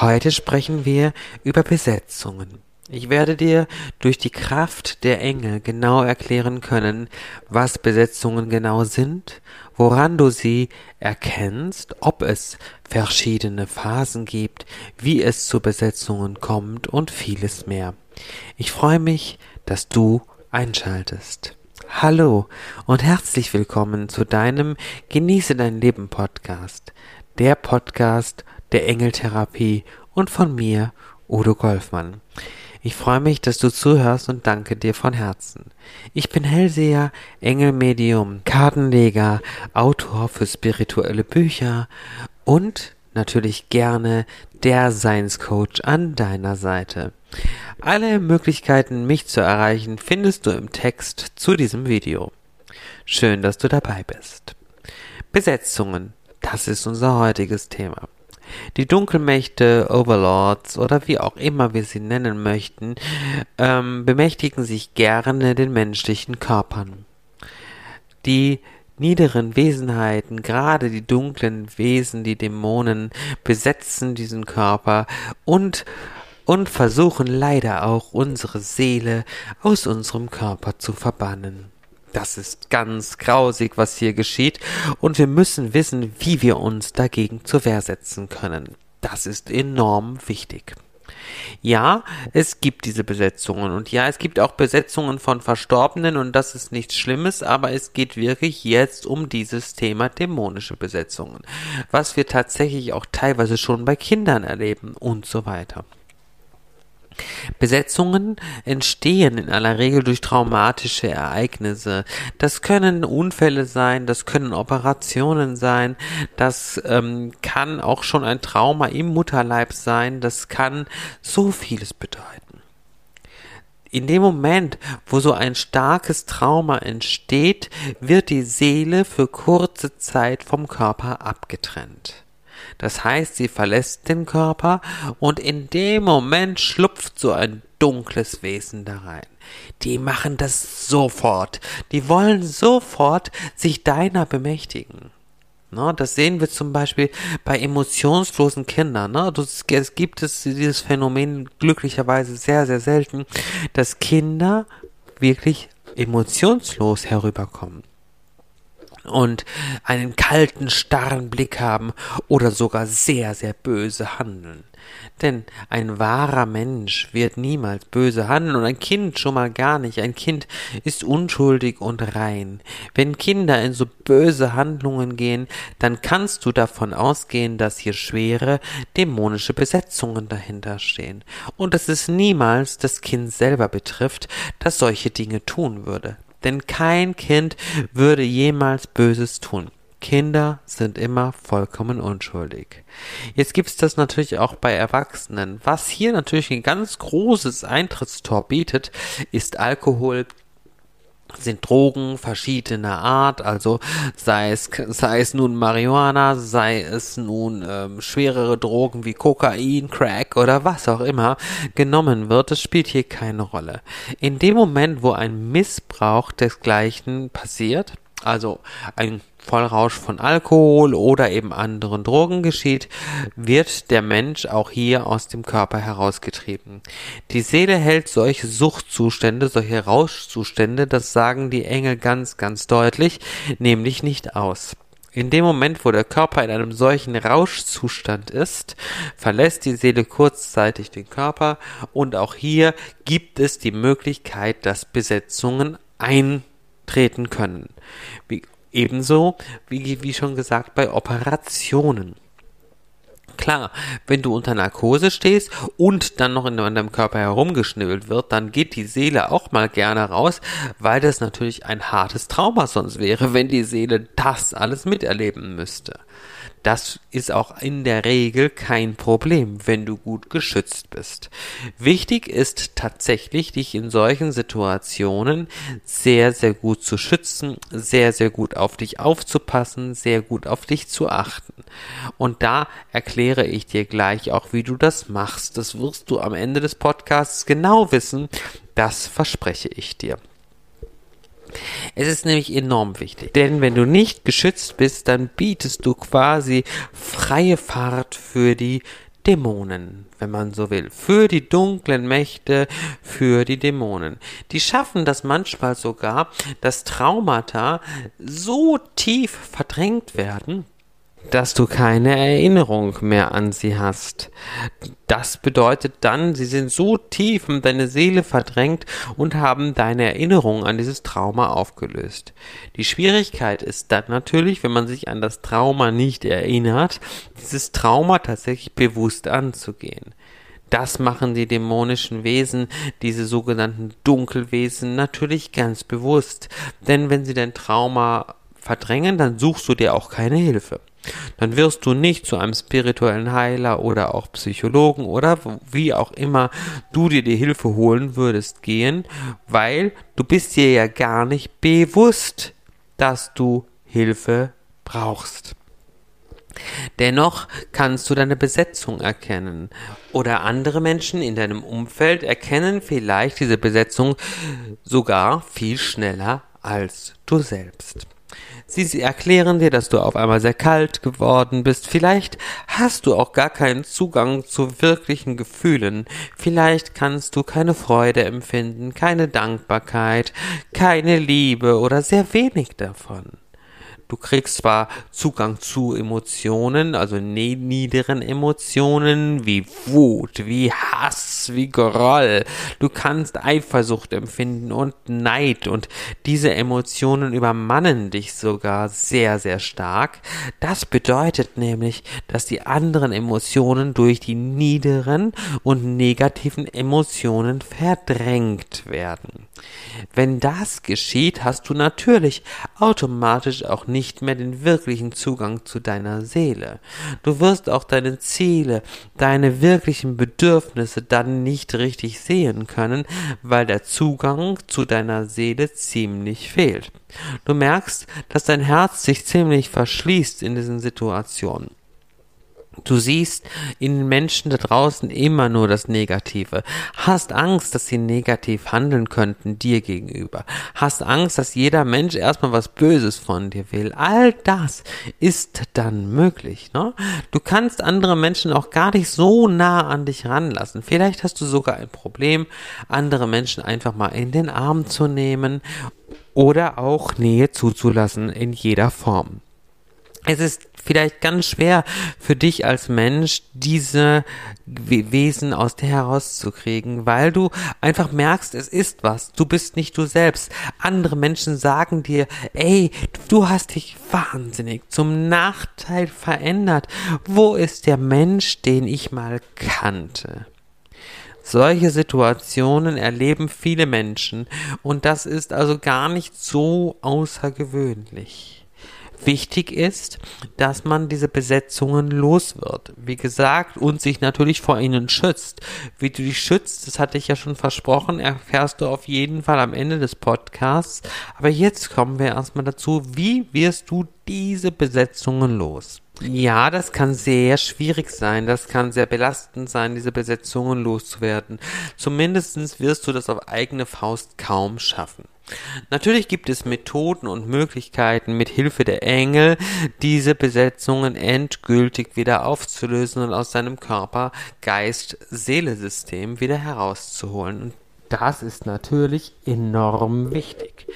Heute sprechen wir über Besetzungen. Ich werde dir durch die Kraft der Engel genau erklären können, was Besetzungen genau sind, woran du sie erkennst, ob es verschiedene Phasen gibt, wie es zu Besetzungen kommt und vieles mehr. Ich freue mich, dass du einschaltest. Hallo und herzlich willkommen zu deinem Genieße dein Leben Podcast, der Podcast der Engeltherapie und von mir, Udo Golfmann. Ich freue mich, dass du zuhörst und danke dir von Herzen. Ich bin Hellseher, Engelmedium, Kartenleger, Autor für spirituelle Bücher und natürlich gerne der Seinscoach an deiner Seite. Alle Möglichkeiten, mich zu erreichen, findest du im Text zu diesem Video. Schön, dass du dabei bist. Besetzungen, das ist unser heutiges Thema. Die Dunkelmächte, Overlords oder wie auch immer wir sie nennen möchten, ähm, bemächtigen sich gerne den menschlichen Körpern. Die niederen Wesenheiten, gerade die dunklen Wesen, die Dämonen, besetzen diesen Körper und und versuchen leider auch unsere Seele aus unserem Körper zu verbannen. Das ist ganz grausig, was hier geschieht, und wir müssen wissen, wie wir uns dagegen zur Wehr setzen können. Das ist enorm wichtig. Ja, es gibt diese Besetzungen und ja, es gibt auch Besetzungen von Verstorbenen und das ist nichts Schlimmes, aber es geht wirklich jetzt um dieses Thema dämonische Besetzungen, was wir tatsächlich auch teilweise schon bei Kindern erleben und so weiter. Besetzungen entstehen in aller Regel durch traumatische Ereignisse. Das können Unfälle sein, das können Operationen sein, das ähm, kann auch schon ein Trauma im Mutterleib sein, das kann so vieles bedeuten. In dem Moment, wo so ein starkes Trauma entsteht, wird die Seele für kurze Zeit vom Körper abgetrennt. Das heißt, sie verlässt den Körper und in dem Moment schlupft so ein dunkles Wesen da rein. Die machen das sofort. Die wollen sofort sich deiner bemächtigen. Ne, das sehen wir zum Beispiel bei emotionslosen Kindern. Ne? Es gibt es dieses Phänomen glücklicherweise sehr, sehr selten, dass Kinder wirklich emotionslos herüberkommen und einen kalten, starren Blick haben oder sogar sehr, sehr böse handeln. Denn ein wahrer Mensch wird niemals böse handeln und ein Kind schon mal gar nicht. Ein Kind ist unschuldig und rein. Wenn Kinder in so böse Handlungen gehen, dann kannst du davon ausgehen, dass hier schwere dämonische Besetzungen dahinter stehen und dass es niemals das Kind selber betrifft, das solche Dinge tun würde. Denn kein Kind würde jemals Böses tun. Kinder sind immer vollkommen unschuldig. Jetzt gibt's das natürlich auch bei Erwachsenen. Was hier natürlich ein ganz großes Eintrittstor bietet, ist Alkohol, sind Drogen verschiedener Art, also sei es, sei es nun Marihuana, sei es nun ähm, schwerere Drogen wie Kokain, Crack oder was auch immer genommen wird, das spielt hier keine Rolle. In dem Moment, wo ein Missbrauch desgleichen passiert, also ein Vollrausch von Alkohol oder eben anderen Drogen geschieht, wird der Mensch auch hier aus dem Körper herausgetrieben. Die Seele hält solche Suchtzustände, solche Rauschzustände, das sagen die Engel ganz, ganz deutlich, nämlich nicht aus. In dem Moment, wo der Körper in einem solchen Rauschzustand ist, verlässt die Seele kurzzeitig den Körper und auch hier gibt es die Möglichkeit, dass Besetzungen eintreten können. Wie Ebenso, wie, wie schon gesagt, bei Operationen. Klar, wenn du unter Narkose stehst und dann noch in deinem Körper herumgeschnibbelt wird, dann geht die Seele auch mal gerne raus, weil das natürlich ein hartes Trauma sonst wäre, wenn die Seele das alles miterleben müsste. Das ist auch in der Regel kein Problem, wenn du gut geschützt bist. Wichtig ist tatsächlich, dich in solchen Situationen sehr, sehr gut zu schützen, sehr, sehr gut auf dich aufzupassen, sehr gut auf dich zu achten. Und da erkläre ich dir gleich auch, wie du das machst. Das wirst du am Ende des Podcasts genau wissen. Das verspreche ich dir. Es ist nämlich enorm wichtig, denn wenn du nicht geschützt bist, dann bietest du quasi freie Fahrt für die Dämonen, wenn man so will, für die dunklen Mächte, für die Dämonen. Die schaffen das manchmal sogar, dass Traumata so tief verdrängt werden, dass du keine Erinnerung mehr an sie hast. Das bedeutet dann, sie sind so tief in deine Seele verdrängt und haben deine Erinnerung an dieses Trauma aufgelöst. Die Schwierigkeit ist dann natürlich, wenn man sich an das Trauma nicht erinnert, dieses Trauma tatsächlich bewusst anzugehen. Das machen die dämonischen Wesen, diese sogenannten Dunkelwesen, natürlich ganz bewusst. Denn wenn sie dein Trauma verdrängen, dann suchst du dir auch keine Hilfe dann wirst du nicht zu einem spirituellen Heiler oder auch Psychologen oder wie auch immer du dir die Hilfe holen würdest gehen, weil du bist dir ja gar nicht bewusst, dass du Hilfe brauchst. Dennoch kannst du deine Besetzung erkennen oder andere Menschen in deinem Umfeld erkennen vielleicht diese Besetzung sogar viel schneller als du selbst. Sie erklären dir, dass du auf einmal sehr kalt geworden bist. Vielleicht hast du auch gar keinen Zugang zu wirklichen Gefühlen. Vielleicht kannst du keine Freude empfinden, keine Dankbarkeit, keine Liebe oder sehr wenig davon. Du kriegst zwar Zugang zu Emotionen, also ne-, niederen Emotionen wie Wut, wie Hass, wie Groll. Du kannst Eifersucht empfinden und Neid und diese Emotionen übermannen dich sogar sehr, sehr stark. Das bedeutet nämlich, dass die anderen Emotionen durch die niederen und negativen Emotionen verdrängt werden. Wenn das geschieht, hast du natürlich automatisch auch nicht mehr den wirklichen Zugang zu deiner Seele. Du wirst auch deine Ziele, deine wirklichen Bedürfnisse dann nicht richtig sehen können, weil der Zugang zu deiner Seele ziemlich fehlt. Du merkst, dass dein Herz sich ziemlich verschließt in diesen Situationen. Du siehst in den Menschen da draußen immer nur das Negative. Hast Angst, dass sie negativ handeln könnten dir gegenüber. Hast Angst, dass jeder Mensch erstmal was Böses von dir will. All das ist dann möglich. Ne? Du kannst andere Menschen auch gar nicht so nah an dich ranlassen. Vielleicht hast du sogar ein Problem, andere Menschen einfach mal in den Arm zu nehmen oder auch Nähe zuzulassen in jeder Form. Es ist vielleicht ganz schwer für dich als Mensch, diese Wesen aus dir herauszukriegen, weil du einfach merkst, es ist was. Du bist nicht du selbst. Andere Menschen sagen dir, ey, du hast dich wahnsinnig zum Nachteil verändert. Wo ist der Mensch, den ich mal kannte? Solche Situationen erleben viele Menschen und das ist also gar nicht so außergewöhnlich. Wichtig ist, dass man diese Besetzungen los wird. Wie gesagt, und sich natürlich vor ihnen schützt. Wie du dich schützt, das hatte ich ja schon versprochen, erfährst du auf jeden Fall am Ende des Podcasts. Aber jetzt kommen wir erstmal dazu, wie wirst du diese Besetzungen los? Ja, das kann sehr schwierig sein. Das kann sehr belastend sein, diese Besetzungen loszuwerden. Zumindestens wirst du das auf eigene Faust kaum schaffen. Natürlich gibt es Methoden und Möglichkeiten, mit Hilfe der Engel diese Besetzungen endgültig wieder aufzulösen und aus seinem Körper, Geist, Seele-System wieder herauszuholen. Und das ist natürlich enorm wichtig.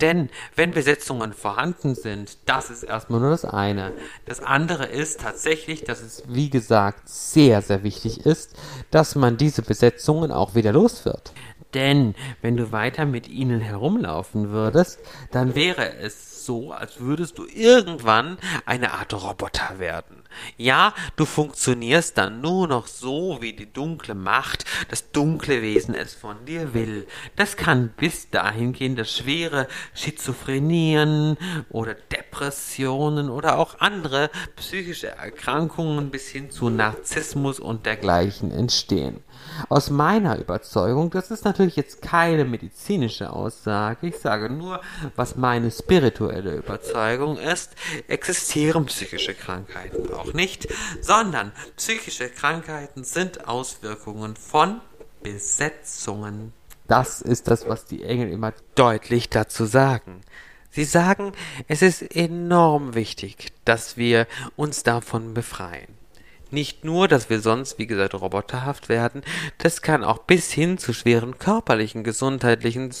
Denn wenn Besetzungen vorhanden sind, das ist erstmal nur das eine. Das andere ist tatsächlich, dass es, wie gesagt, sehr, sehr wichtig ist, dass man diese Besetzungen auch wieder los wird. Denn wenn du weiter mit ihnen herumlaufen würdest, dann wäre es so, als würdest du irgendwann eine Art Roboter werden. Ja, du funktionierst dann nur noch so, wie die dunkle Macht, das dunkle Wesen es von dir will. Das kann bis dahin gehen, dass schwere Schizophrenien oder Depressionen oder auch andere psychische Erkrankungen bis hin zu Narzissmus und dergleichen entstehen. Aus meiner Überzeugung, das ist natürlich jetzt keine medizinische Aussage, ich sage nur, was meine spirituelle Überzeugung ist, existieren psychische Krankheiten auch nicht, sondern psychische Krankheiten sind Auswirkungen von Besetzungen. Das ist das, was die Engel immer deutlich dazu sagen. Sie sagen, es ist enorm wichtig, dass wir uns davon befreien. Nicht nur, dass wir sonst, wie gesagt, roboterhaft werden, das kann auch bis hin zu schweren körperlichen, gesundheitlichen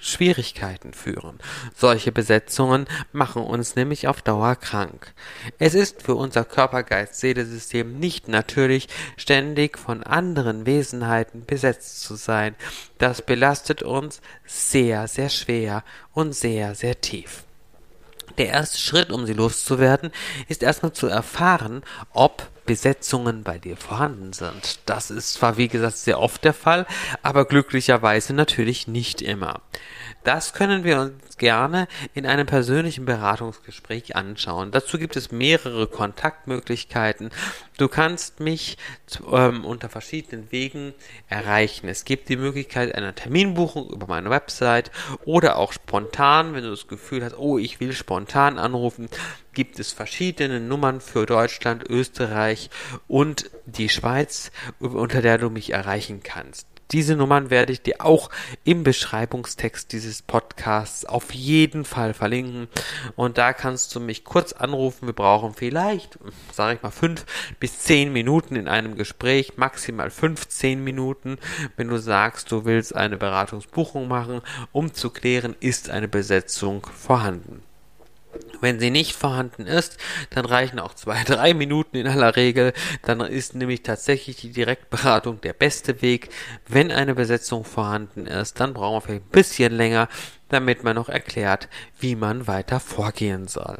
Schwierigkeiten führen. Solche Besetzungen machen uns nämlich auf Dauer krank. Es ist für unser Körper-Geist-Seele-System nicht natürlich, ständig von anderen Wesenheiten besetzt zu sein. Das belastet uns sehr, sehr schwer und sehr, sehr tief. Der erste Schritt, um sie loszuwerden, ist erstmal zu erfahren, ob Besetzungen bei dir vorhanden sind. Das ist zwar, wie gesagt, sehr oft der Fall, aber glücklicherweise natürlich nicht immer. Das können wir uns gerne in einem persönlichen Beratungsgespräch anschauen. Dazu gibt es mehrere Kontaktmöglichkeiten. Du kannst mich ähm, unter verschiedenen Wegen erreichen. Es gibt die Möglichkeit einer Terminbuchung über meine Website oder auch spontan, wenn du das Gefühl hast, oh, ich will spontan anrufen, gibt es verschiedene Nummern für Deutschland, Österreich und die Schweiz, unter der du mich erreichen kannst. Diese Nummern werde ich dir auch im Beschreibungstext dieses Podcasts auf jeden Fall verlinken. Und da kannst du mich kurz anrufen. Wir brauchen vielleicht, sage ich mal, fünf bis zehn Minuten in einem Gespräch, maximal 15 Minuten, wenn du sagst, du willst eine Beratungsbuchung machen, um zu klären, ist eine Besetzung vorhanden. Wenn sie nicht vorhanden ist, dann reichen auch zwei, drei Minuten in aller Regel. Dann ist nämlich tatsächlich die Direktberatung der beste Weg. Wenn eine Besetzung vorhanden ist, dann brauchen wir vielleicht ein bisschen länger, damit man noch erklärt, wie man weiter vorgehen soll.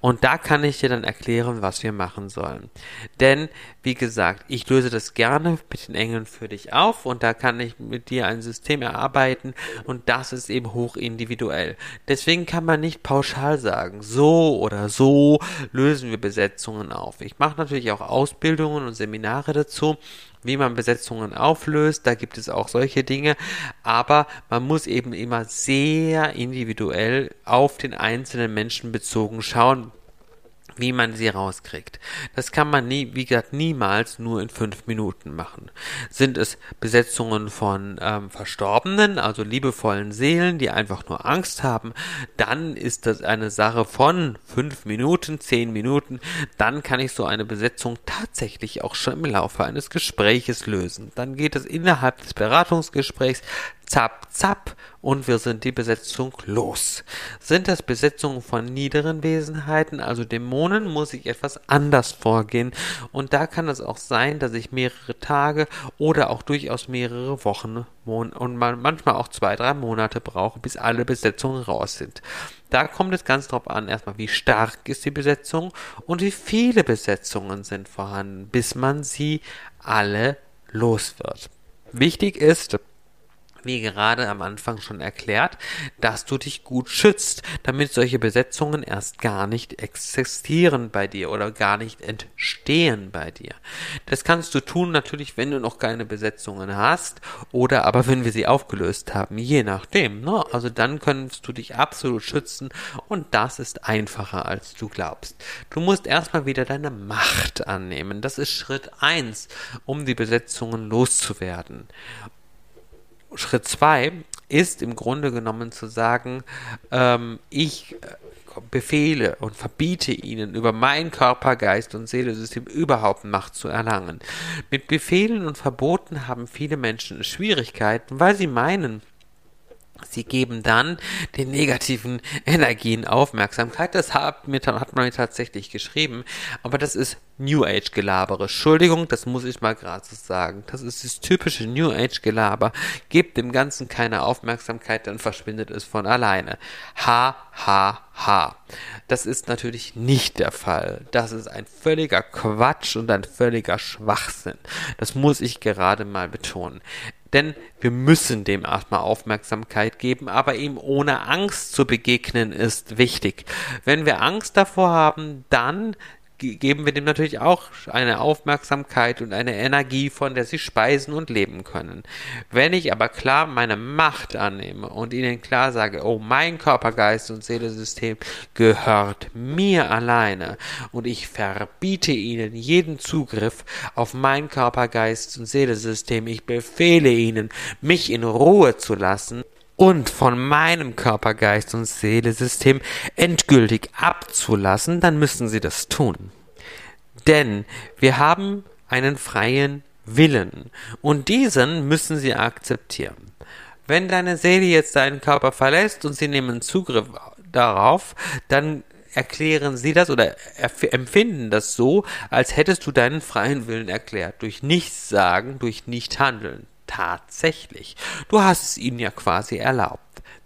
Und da kann ich dir dann erklären, was wir machen sollen. Denn, wie gesagt, ich löse das gerne mit den Engeln für dich auf und da kann ich mit dir ein System erarbeiten und das ist eben hoch individuell. Deswegen kann man nicht pauschal sagen, so oder so lösen wir Besetzungen auf. Ich mache natürlich auch Ausbildungen und Seminare dazu wie man Besetzungen auflöst. Da gibt es auch solche Dinge. Aber man muss eben immer sehr individuell auf den einzelnen Menschen bezogen schauen, wie man sie rauskriegt. Das kann man nie, wie gesagt, niemals nur in fünf Minuten machen. Sind es Besetzungen von ähm, Verstorbenen, also liebevollen Seelen, die einfach nur Angst haben, dann ist das eine Sache von fünf Minuten, zehn Minuten. Dann kann ich so eine Besetzung tatsächlich auch schon im Laufe eines Gespräches lösen. Dann geht es innerhalb des Beratungsgesprächs zapp, zapp und wir sind die Besetzung los. Sind das Besetzungen von niederen Wesenheiten, also Dämonen, muss ich etwas anders vorgehen und da kann es auch sein, dass ich mehrere Tage oder auch durchaus mehrere Wochen und manchmal auch zwei, drei Monate brauche, bis alle Besetzungen raus sind. Da kommt es ganz drauf an, erstmal, wie stark ist die Besetzung und wie viele Besetzungen sind vorhanden, bis man sie alle los wird. Wichtig ist, wie gerade am Anfang schon erklärt, dass du dich gut schützt, damit solche Besetzungen erst gar nicht existieren bei dir oder gar nicht entstehen bei dir. Das kannst du tun natürlich, wenn du noch keine Besetzungen hast oder aber wenn wir sie aufgelöst haben, je nachdem. Ne? Also dann kannst du dich absolut schützen und das ist einfacher als du glaubst. Du musst erstmal wieder deine Macht annehmen. Das ist Schritt eins, um die Besetzungen loszuwerden. Schritt zwei ist im Grunde genommen zu sagen, ähm, ich äh, befehle und verbiete ihnen, über mein Körper, Geist und Seelesystem überhaupt Macht zu erlangen. Mit Befehlen und Verboten haben viele Menschen Schwierigkeiten, weil sie meinen, Sie geben dann den negativen Energien Aufmerksamkeit. Das hat, mir, hat man mir tatsächlich geschrieben. Aber das ist New Age Gelabere. Entschuldigung, das muss ich mal gerade so sagen. Das ist das typische New Age Gelaber. Gebt dem Ganzen keine Aufmerksamkeit, dann verschwindet es von alleine. Ha, ha, ha. Das ist natürlich nicht der Fall. Das ist ein völliger Quatsch und ein völliger Schwachsinn. Das muss ich gerade mal betonen. Denn wir müssen dem erstmal Aufmerksamkeit geben, aber ihm ohne Angst zu begegnen ist wichtig. Wenn wir Angst davor haben, dann geben wir dem natürlich auch eine Aufmerksamkeit und eine Energie, von der sie speisen und leben können. Wenn ich aber klar meine Macht annehme und ihnen klar sage, oh, mein Körper, Geist und Seelesystem gehört mir alleine und ich verbiete ihnen jeden Zugriff auf mein Körper, Geist und Seelesystem, ich befehle ihnen, mich in Ruhe zu lassen, und von meinem Körper, Geist und Seelesystem endgültig abzulassen, dann müssen sie das tun. Denn wir haben einen freien Willen und diesen müssen sie akzeptieren. Wenn deine Seele jetzt deinen Körper verlässt und sie nehmen Zugriff darauf, dann erklären sie das oder empfinden das so, als hättest du deinen freien Willen erklärt. Durch nichts sagen, durch nicht handeln. Tatsächlich. Du hast es ihnen ja quasi erlaubt.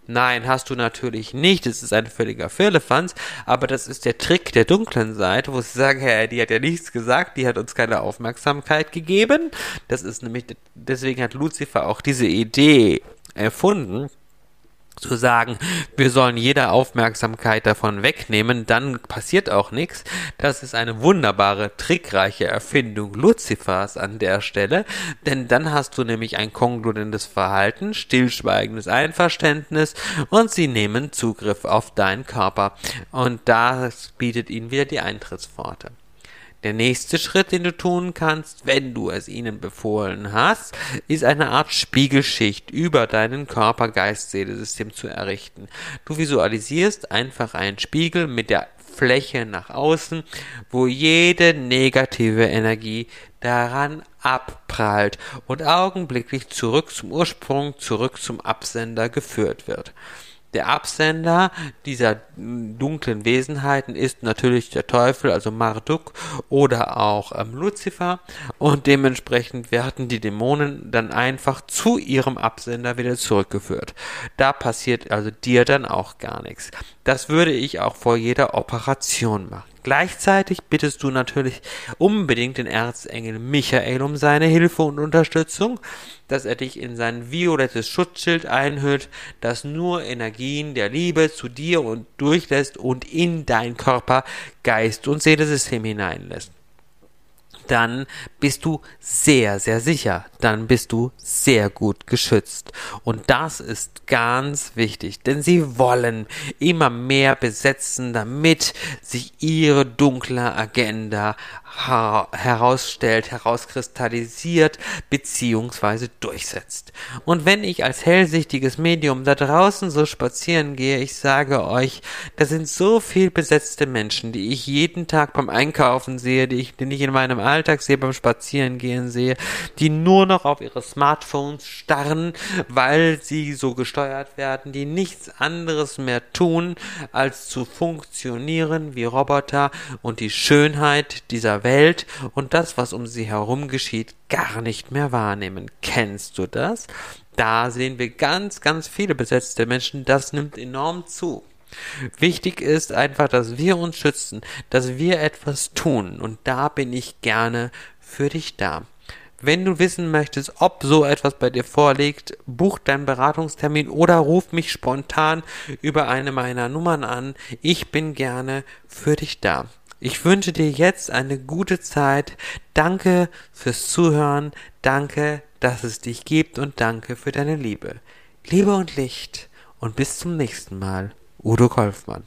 Nein, hast du natürlich nicht. Es ist ein völliger Firlefanz, aber das ist der Trick der dunklen Seite, wo sie sagen, Herr, die hat ja nichts gesagt, die hat uns keine Aufmerksamkeit gegeben. Das ist nämlich, deswegen hat Lucifer auch diese Idee erfunden, zu sagen, wir sollen jede Aufmerksamkeit davon wegnehmen, dann passiert auch nichts. Das ist eine wunderbare, trickreiche Erfindung Luzifers an der Stelle, denn dann hast du nämlich ein kongludentes Verhalten, stillschweigendes Einverständnis und sie nehmen Zugriff auf deinen Körper und das bietet ihnen wieder die Eintrittspforte. Der nächste Schritt, den du tun kannst, wenn du es ihnen befohlen hast, ist eine Art Spiegelschicht über deinen Körper, Geist, Seele, System zu errichten. Du visualisierst einfach einen Spiegel mit der Fläche nach außen, wo jede negative Energie daran abprallt und augenblicklich zurück zum Ursprung, zurück zum Absender geführt wird. Der Absender dieser dunklen Wesenheiten ist natürlich der Teufel, also Marduk oder auch ähm, Luzifer und dementsprechend werden die Dämonen dann einfach zu ihrem Absender wieder zurückgeführt. Da passiert also dir dann auch gar nichts. Das würde ich auch vor jeder Operation machen. Gleichzeitig bittest du natürlich unbedingt den Erzengel Michael um seine Hilfe und Unterstützung, dass er dich in sein violettes Schutzschild einhüllt, das nur Energien der Liebe zu dir und durchlässt und in dein Körper, Geist und Seelesystem hineinlässt dann bist du sehr, sehr sicher. Dann bist du sehr gut geschützt. Und das ist ganz wichtig, denn sie wollen immer mehr besetzen, damit sich ihre dunkle Agenda herausstellt, herauskristallisiert beziehungsweise durchsetzt. Und wenn ich als hellsichtiges Medium da draußen so spazieren gehe, ich sage euch, da sind so viel besetzte Menschen, die ich jeden Tag beim Einkaufen sehe, die ich, die ich in meinem Alltag sehe, beim Spazierengehen sehe, die nur noch auf ihre Smartphones starren, weil sie so gesteuert werden, die nichts anderes mehr tun, als zu funktionieren wie Roboter und die Schönheit dieser Welt und das, was um sie herum geschieht, gar nicht mehr wahrnehmen. Kennst du das? Da sehen wir ganz, ganz viele besetzte Menschen. Das nimmt enorm zu. Wichtig ist einfach, dass wir uns schützen, dass wir etwas tun. Und da bin ich gerne für dich da. Wenn du wissen möchtest, ob so etwas bei dir vorliegt, buch deinen Beratungstermin oder ruf mich spontan über eine meiner Nummern an. Ich bin gerne für dich da. Ich wünsche dir jetzt eine gute Zeit. Danke fürs Zuhören. Danke, dass es dich gibt und danke für deine Liebe. Liebe und Licht und bis zum nächsten Mal. Udo Kolfmann